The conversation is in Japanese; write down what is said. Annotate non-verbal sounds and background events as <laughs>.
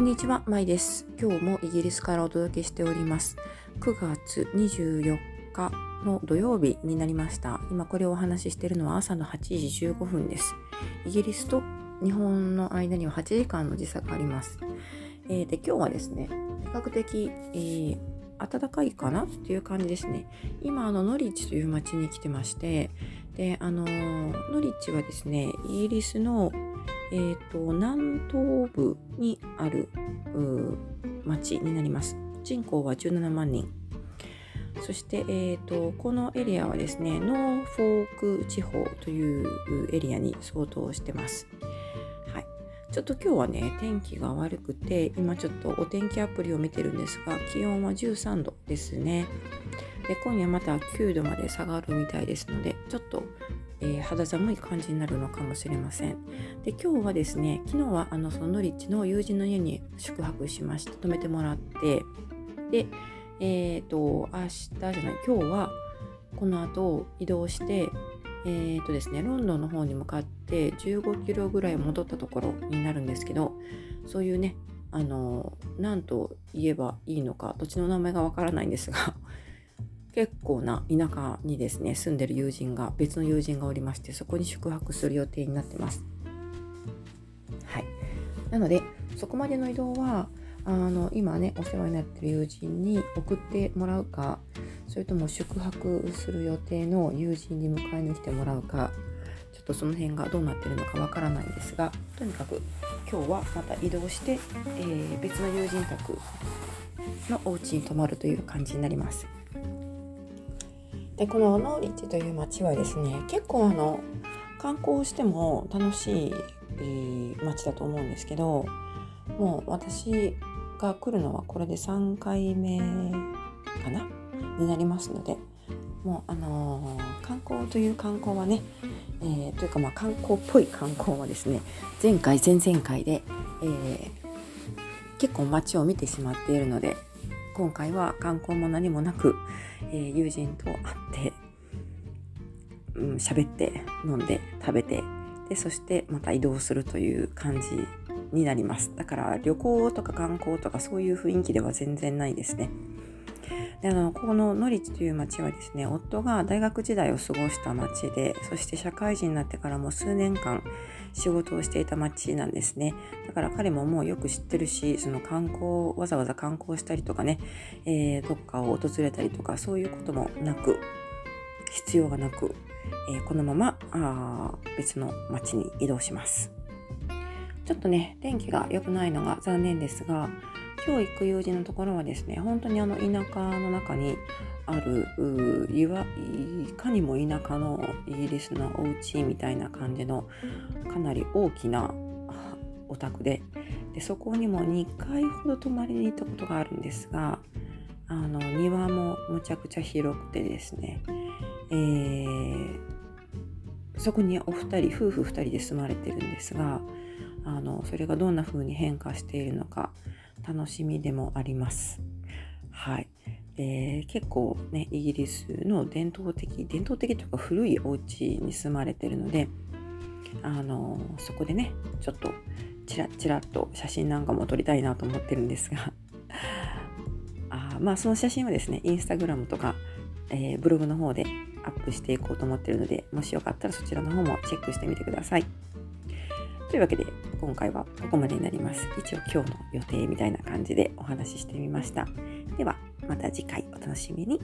こんにちは、まいです。今日もイギリスからお届けしております。9月24日の土曜日になりました。今これをお話ししているのは朝の8時15分です。イギリスと日本の間には8時間の時差があります。えーで、今日はですね、比較的、えー暖かいかなっていう感じですね。今、あの、ノリッチという町に来てまして、で、あのノリッチはですね、イギリスのえー、と南東部にある町になります。人口は17万人。そして、えー、とこのエリアはですね、ノーフォーク地方というエリアに相当してます。はい、ちょっと今日はね、天気が悪くて、今ちょっとお天気アプリを見てるんですが、気温は13度ですね。で今夜また9度まで下がるみたいですので、ちょっと、えー肌寒い感じになるのかもしれません。で今日はですね昨日はあのそのノリッチの友人の家に宿泊しました泊めてもらってでえっ、と明日じゃない今日はこの後移動してえっ、とですねロンドンの方に向かって15キロぐらい戻ったところになるんですけどそういうねあの何と言えばいいのか土地の名前がわからないんですが結構な田舎にですね住んでる友人が別の友人がおりましてそこに宿泊する予定になってます。はい、なのでそこまでの移動はあの今ねお世話になってる友人に送ってもらうかそれとも宿泊する予定の友人に迎えに来てもらうかちょっとその辺がどうなってるのかわからないんですがとにかく今日はまた移動して、えー別の友人宅のお家に泊まるという感じになります。でこのノーリッチという町はですね結構あの観光しても楽しい、えー町だと思うんですけどもう私が来るのはこれで3回目かな？になりますのでもうあのー観光という観光はね、えーというかまあ観光っぽい観光はですね前回前々回で、えー結構街を見てしまっているので今回は観光も何もなく、えー友人と会ってうん喋って飲んで食べてでそしてまた移動するという感じになります。だから旅行とか観光とかそういう雰囲気では全然ないですね。であのここのノリッチという町はですね夫が大学時代を過ごした町でそして社会人になってからも数年間仕事をしていた町なんですね。だから彼ももうよく知ってるしその観光わざわざ観光したりとかね、えーどっかを訪れたりとかそういうこともなく必要がなく、えーこのままあ別の町に移動します。ちょっとね天気が良くないのが残念ですが今日行く友人のところはですね本当にあの田舎の中にあるいわいかにも田舎のイギリスのお家みたいな感じのかなり大きなお宅ででそこにも2回ほど泊まりに行ったことがあるんですがあの庭もむちゃくちゃ広くてですね、えーそこにお二人夫婦2人で住まれてるんですがあのそれがどんな風に変化しているのか楽しみでもあります。はいで結構ねイギリスの伝統的伝統的というか古いお家に住まれてるのであのそこでねちょっとチラッチラと写真なんかも撮りたいなと思ってるんですが <laughs> あまあその写真はですねインスタグラムとか、えーブログの方でアップしていこうと思ってるのでもしよかったらそちらの方もチェックしてみてください。というわけで今回はここまでになります。一応今日の予定みたいな感じでお話ししてみました。ではまた次回お楽しみに。